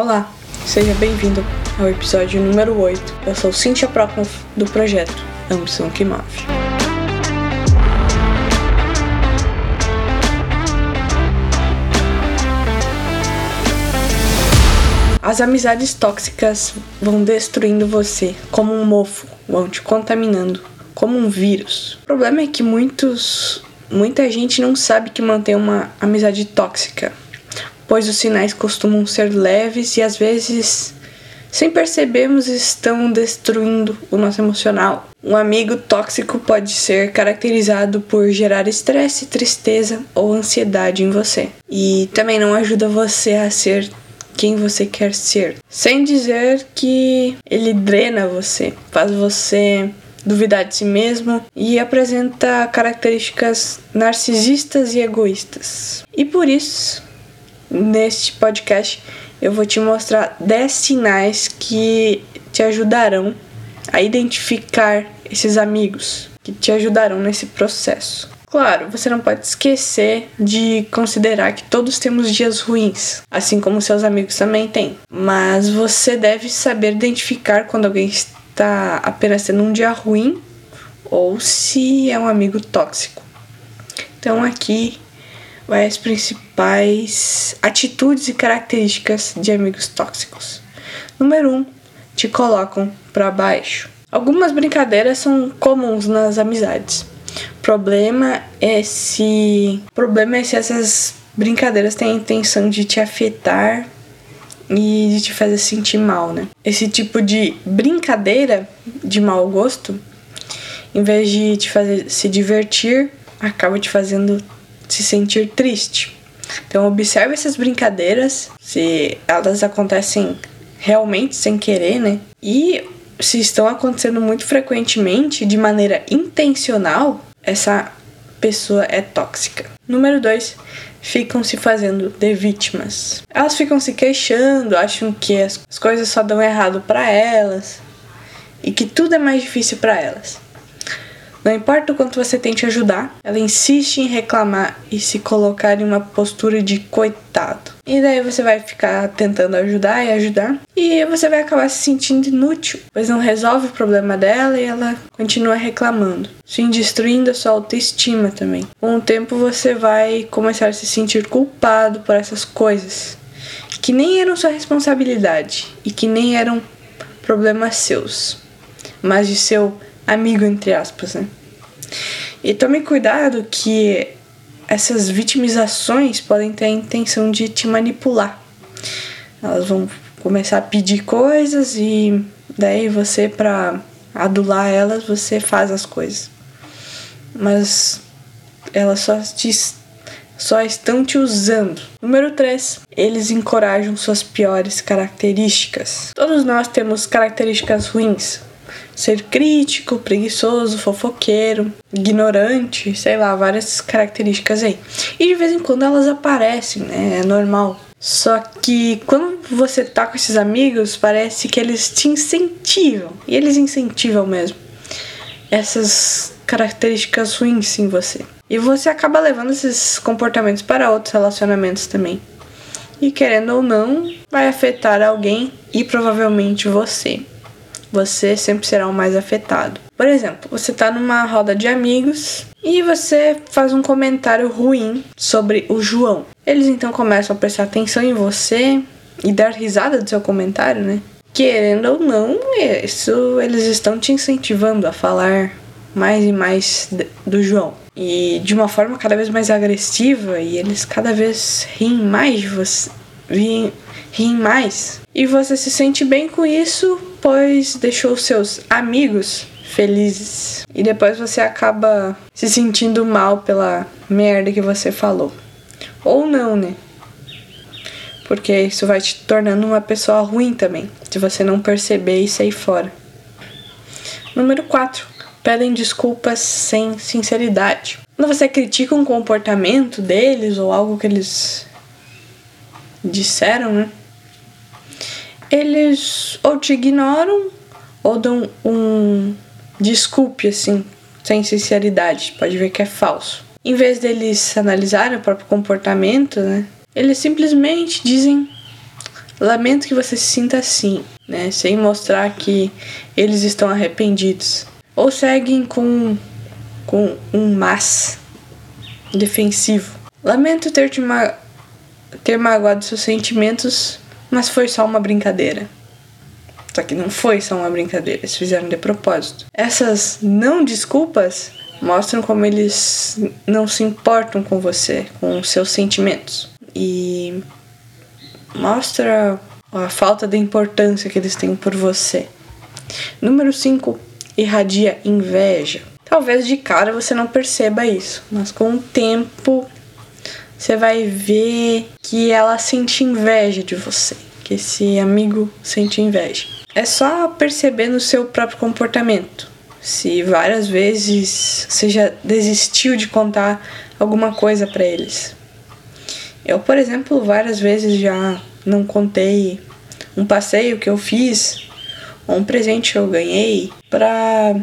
Olá, seja bem-vindo ao episódio número 8. Eu sou Cynthia Proknoff do projeto Ambição que Move. As amizades tóxicas vão destruindo você como um mofo, vão te contaminando como um vírus. O problema é que muitos, muita gente não sabe que mantém uma amizade tóxica, pois os sinais costumam ser leves e às vezes, sem percebermos, estão destruindo o nosso emocional. Um amigo tóxico pode ser caracterizado por gerar estresse, tristeza ou ansiedade em você. E também não ajuda você a ser quem você quer ser. Sem dizer que ele drena você, faz você duvidar de si mesmo e apresenta características narcisistas e egoístas. E por isso, neste podcast, eu vou te mostrar 10 sinais que te ajudarão a identificar esses amigos, que te ajudarão nesse processo. Claro, você não pode esquecer de considerar que todos temos dias ruins, assim como seus amigos também têm. Mas você deve saber identificar quando alguém está apenas tendo um dia ruim ou se é um amigo tóxico. Então aqui vai as principais atitudes e características de amigos tóxicos. Número 1, um, te colocam para baixo. Algumas brincadeiras são comuns nas amizades problema é se. Problema é se essas brincadeiras têm a intenção de te afetar e de te fazer sentir mal, né? Esse tipo de brincadeira de mau gosto, em vez de te fazer se divertir, acaba te fazendo se sentir triste. Então observe essas brincadeiras, se elas acontecem realmente sem querer, né? E se estão acontecendo muito frequentemente, de maneira intencional, essa pessoa é tóxica. Número 2, ficam se fazendo de vítimas. Elas ficam se queixando, acham que as coisas só dão errado para elas e que tudo é mais difícil para elas. Não importa o quanto você tente ajudar, ela insiste em reclamar e se colocar em uma postura de coitado. E daí você vai ficar tentando ajudar e ajudar, e você vai acabar se sentindo inútil, pois não resolve o problema dela e ela continua reclamando, sim destruindo a sua autoestima também. Com o tempo você vai começar a se sentir culpado por essas coisas que nem eram sua responsabilidade e que nem eram problemas seus, mas de seu amigo, entre aspas, né? E tome cuidado que essas vitimizações podem ter a intenção de te manipular. Elas vão começar a pedir coisas e daí você, para adular elas, você faz as coisas. Mas elas só te só estão te usando. Número 3. Eles encorajam suas piores características. Todos nós temos características ruins, ser crítico, preguiçoso, fofoqueiro, ignorante, sei lá, várias características aí. E de vez em quando elas aparecem, né? É normal. Só que quando você tá com esses amigos, parece que eles te incentivam. E eles incentivam mesmo essas características ruins em você. E você acaba levando esses comportamentos para outros relacionamentos também. E querendo ou não, vai afetar alguém e provavelmente você você sempre será o mais afetado. Por exemplo, você está numa roda de amigos e você faz um comentário ruim sobre o João. Eles então começam a prestar atenção em você e dar risada do seu comentário, né? Querendo ou não, isso eles estão te incentivando a falar mais e mais do João. E de uma forma cada vez mais agressiva, e eles cada vez riem mais de você. Riem, riem mais. E você se sente bem com isso, pois deixou seus amigos felizes. E depois você acaba se sentindo mal pela merda que você falou. Ou não, né? Porque isso vai te tornando uma pessoa ruim também, se você não perceber e sair fora. Número 4. Pedem desculpas sem sinceridade. Quando você critica um comportamento deles ou algo que eles disseram, né? Eles ou te ignoram ou dão um desculpe assim, sem sinceridade, pode ver que é falso. Em vez deles analisarem o próprio comportamento, né, eles simplesmente dizem: Lamento que você se sinta assim, né? Sem mostrar que eles estão arrependidos. Ou seguem com, com um mas defensivo. Lamento ter, te ma ter magoado seus sentimentos, mas foi só uma brincadeira. Só que não foi só uma brincadeira, eles fizeram de propósito. Essas não desculpas mostram como eles não se importam com você, com seus sentimentos. E mostra a falta de importância que eles têm por você. Número 5. Irradia inveja. Talvez de cara você não perceba isso, mas com o tempo você vai ver que ela sente inveja de você, que esse amigo sente inveja. É só perceber no seu próprio comportamento. Se várias vezes você já desistiu de contar alguma coisa para eles. Eu, por exemplo, várias vezes já não contei um passeio que eu fiz ou um presente que eu ganhei para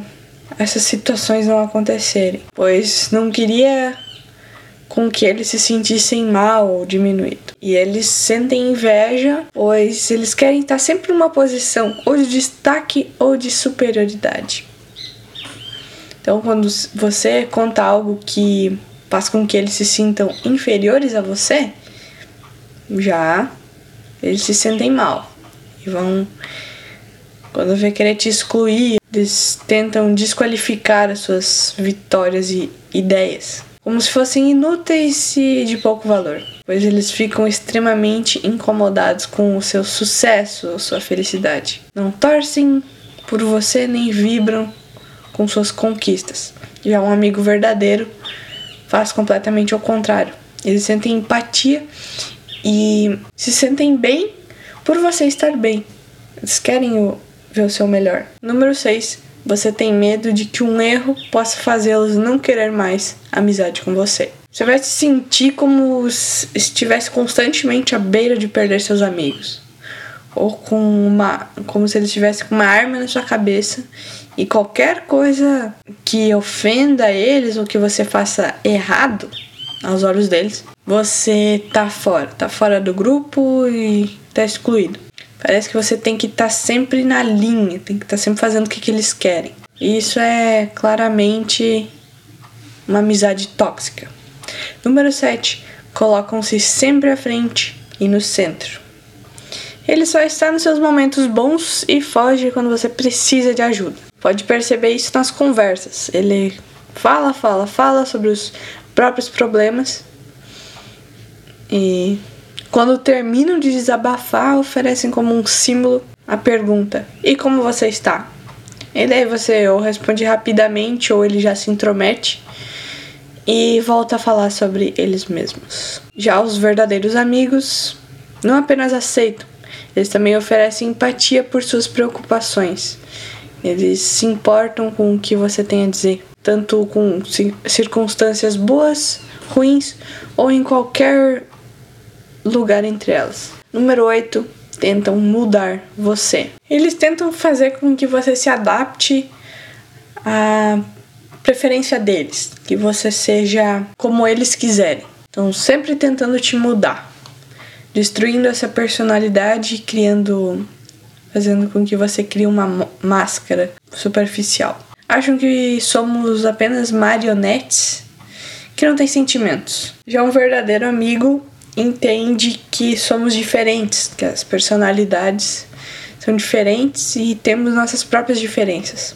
essas situações não acontecerem, pois não queria com que eles se sentissem mal ou diminuído. E eles sentem inveja, pois eles querem estar sempre numa posição ou de destaque ou de superioridade. Então, quando você conta algo que faz com que eles se sintam inferiores a você, já eles se sentem mal e vão quando vê querer te excluir, eles tentam desqualificar as suas vitórias e ideias, como se fossem inúteis e de pouco valor, pois eles ficam extremamente incomodados com o seu sucesso sua felicidade. Não torcem por você nem vibram com suas conquistas. Já um amigo verdadeiro faz completamente ao contrário. Eles sentem empatia e se sentem bem por você estar bem. Eles querem o ver o seu melhor. Número 6. Você tem medo de que um erro possa fazê-los não querer mais amizade com você. Você vai se sentir como se estivesse constantemente à beira de perder seus amigos. Ou com uma. como se eles estivessem com uma arma na sua cabeça e qualquer coisa que ofenda eles ou que você faça errado aos olhos deles, você tá fora, tá fora do grupo e tá excluído. Parece que você tem que estar tá sempre na linha, tem que estar tá sempre fazendo o que, que eles querem. E isso é claramente uma amizade tóxica. Número 7. Colocam-se sempre à frente e no centro. Ele só está nos seus momentos bons e foge quando você precisa de ajuda. Pode perceber isso nas conversas. Ele fala, fala, fala sobre os próprios problemas e quando terminam de desabafar, oferecem como um símbolo a pergunta: E como você está? E daí você ou responde rapidamente ou ele já se intromete e volta a falar sobre eles mesmos. Já os verdadeiros amigos não apenas aceitam, eles também oferecem empatia por suas preocupações. Eles se importam com o que você tem a dizer, tanto com circunstâncias boas, ruins ou em qualquer lugar entre elas. Número 8. Tentam mudar você. Eles tentam fazer com que você se adapte à preferência deles, que você seja como eles quiserem. Então, sempre tentando te mudar, destruindo essa personalidade e criando fazendo com que você crie uma máscara superficial. Acham que somos apenas marionetes que não têm sentimentos. Já um verdadeiro amigo entende que somos diferentes, que as personalidades são diferentes e temos nossas próprias diferenças.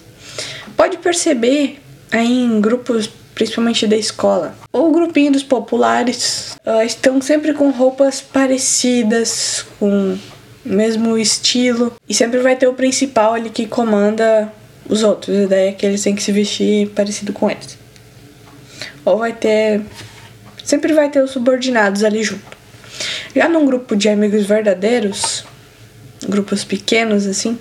Pode perceber aí em grupos, principalmente da escola, ou grupinho dos populares, uh, estão sempre com roupas parecidas, com o mesmo estilo, e sempre vai ter o principal ali que comanda os outros, a ideia é que eles têm que se vestir parecido com eles. Ou vai ter sempre vai ter os subordinados ali junto. Já num grupo de amigos verdadeiros, grupos pequenos assim,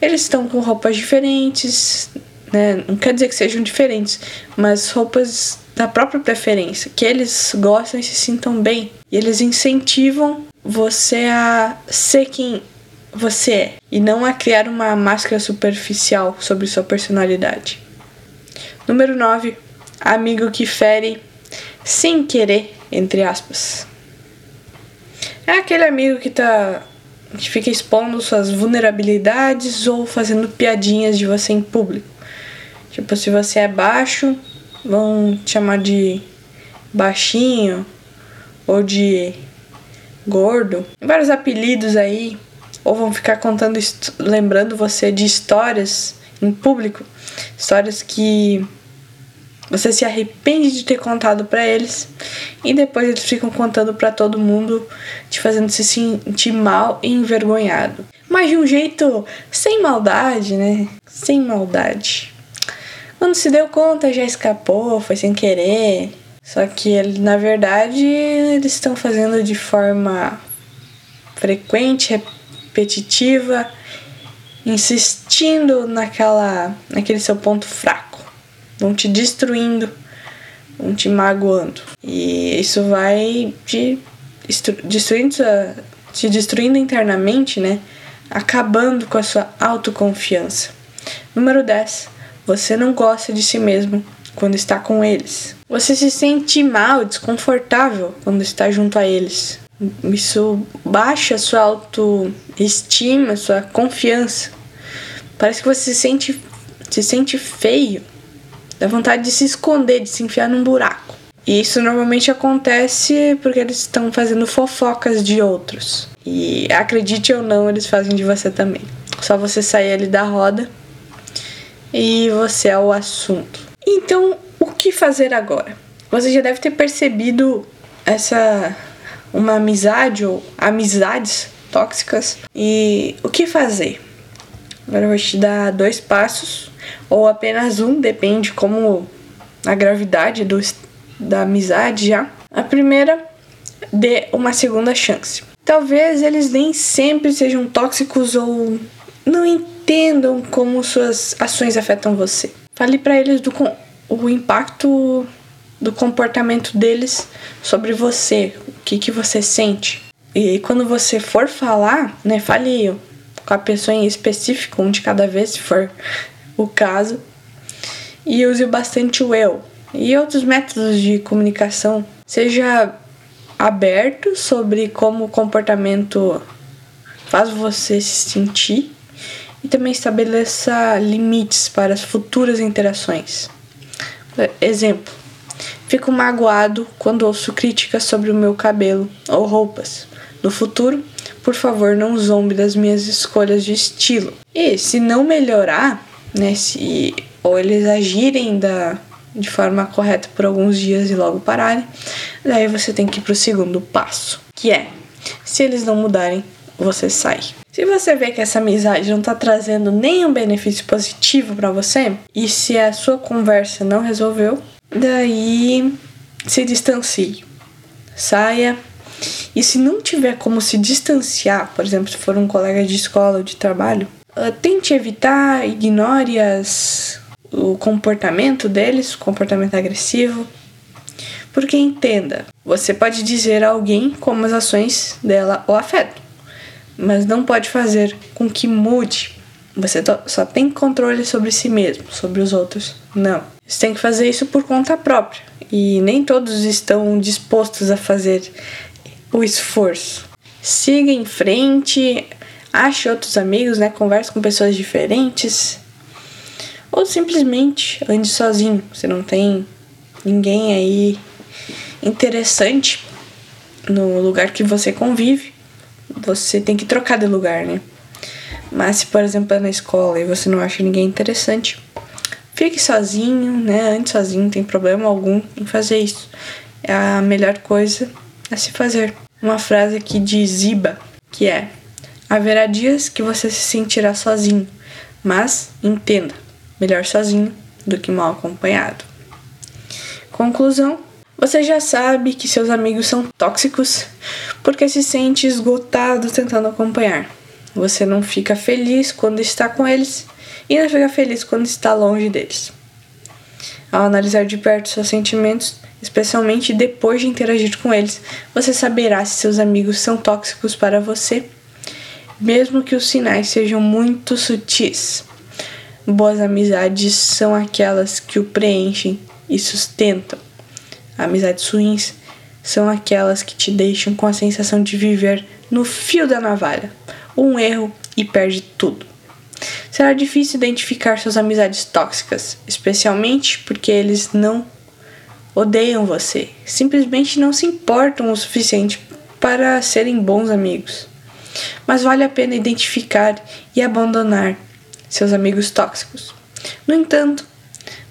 eles estão com roupas diferentes, né? Não quer dizer que sejam diferentes, mas roupas da própria preferência, que eles gostam e se sintam bem. E eles incentivam você a ser quem você é e não a criar uma máscara superficial sobre sua personalidade. Número 9. Amigo que fere sem querer, entre aspas. É aquele amigo que tá que fica expondo suas vulnerabilidades ou fazendo piadinhas de você em público. Tipo, se você é baixo, vão te chamar de baixinho ou de gordo. Vários apelidos aí. Ou vão ficar contando, lembrando você de histórias em público. Histórias que você se arrepende de ter contado para eles e depois eles ficam contando para todo mundo, te fazendo se sentir mal e envergonhado. Mas de um jeito sem maldade, né? Sem maldade. Quando se deu conta, já escapou, foi sem querer. Só que na verdade eles estão fazendo de forma frequente, repetitiva, insistindo naquela, naquele seu ponto fraco vão te destruindo, vão te magoando. E isso vai te destruindo, te destruindo internamente, né? Acabando com a sua autoconfiança. Número 10. Você não gosta de si mesmo quando está com eles. Você se sente mal, desconfortável quando está junto a eles. Isso baixa sua autoestima, sua confiança. Parece que você se sente, se sente feio Dá vontade de se esconder, de se enfiar num buraco. E isso normalmente acontece porque eles estão fazendo fofocas de outros. E acredite ou não, eles fazem de você também. Só você sair ali da roda e você é o assunto. Então, o que fazer agora? Você já deve ter percebido essa uma amizade ou amizades tóxicas. E o que fazer? Agora eu vou te dar dois passos ou apenas um, depende como a gravidade do, da amizade já. A primeira, dê uma segunda chance. Talvez eles nem sempre sejam tóxicos ou não entendam como suas ações afetam você. Fale para eles do o impacto do comportamento deles sobre você, o que, que você sente. E quando você for falar, né, fale com a pessoa em específico, um de cada vez, se for o caso, e use bastante o eu e outros métodos de comunicação. Seja aberto sobre como o comportamento faz você se sentir e também estabeleça limites para as futuras interações. Exemplo: fico magoado quando ouço críticas sobre o meu cabelo ou roupas. No futuro, por favor, não zombe das minhas escolhas de estilo. E se não melhorar, né? Se ou eles agirem da, de forma correta por alguns dias e logo pararem, daí você tem que ir pro segundo passo, que é se eles não mudarem, você sai. Se você vê que essa amizade não tá trazendo nenhum benefício positivo para você, e se a sua conversa não resolveu, daí se distancie. Saia. E se não tiver como se distanciar, por exemplo, se for um colega de escola ou de trabalho, Uh, tente evitar, ignore as, o comportamento deles, o comportamento agressivo. Porque entenda, você pode dizer a alguém como as ações dela o afetam, mas não pode fazer com que mude. Você só tem controle sobre si mesmo, sobre os outros. Não. Você tem que fazer isso por conta própria. E nem todos estão dispostos a fazer o esforço. Siga em frente, ache outros amigos, né? Converse com pessoas diferentes. Ou simplesmente ande sozinho. Você não tem ninguém aí interessante no lugar que você convive. Você tem que trocar de lugar, né? Mas se, por exemplo, é na escola e você não acha ninguém interessante, fique sozinho, né? Ande sozinho, não tem problema algum em fazer isso. É a melhor coisa a se fazer. Uma frase aqui de Ziba, que é Haverá dias que você se sentirá sozinho, mas entenda: melhor sozinho do que mal acompanhado. Conclusão: você já sabe que seus amigos são tóxicos porque se sente esgotado tentando acompanhar. Você não fica feliz quando está com eles e não fica feliz quando está longe deles. Ao analisar de perto seus sentimentos, especialmente depois de interagir com eles, você saberá se seus amigos são tóxicos para você mesmo que os sinais sejam muito sutis. Boas amizades são aquelas que o preenchem e sustentam. Amizades ruins são aquelas que te deixam com a sensação de viver no fio da navalha. Um erro e perde tudo. Será difícil identificar suas amizades tóxicas, especialmente porque eles não odeiam você, simplesmente não se importam o suficiente para serem bons amigos. Mas vale a pena identificar e abandonar seus amigos tóxicos. No entanto,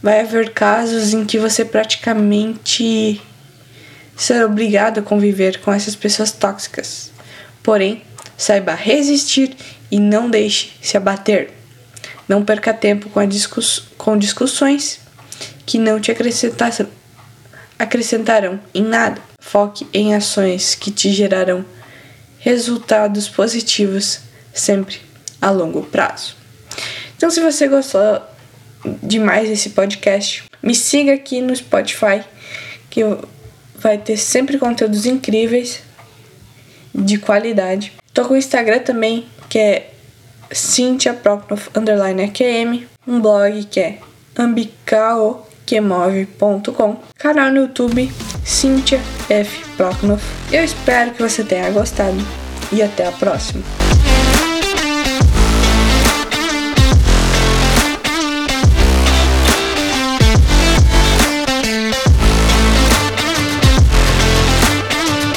vai haver casos em que você praticamente será obrigado a conviver com essas pessoas tóxicas. Porém, saiba resistir e não deixe se abater. Não perca tempo com, discuss com discussões que não te acrescentarão em nada. Foque em ações que te gerarão resultados positivos sempre a longo prazo. Então, se você gostou demais desse podcast, me siga aqui no Spotify, que vai ter sempre conteúdos incríveis de qualidade. Tô com o Instagram também, que é Cynthia Proknoff underline AQM, um blog que é ambicaoquemove.com, canal no YouTube Cynthia F. Proknoff. Eu espero que você tenha gostado e até a próxima.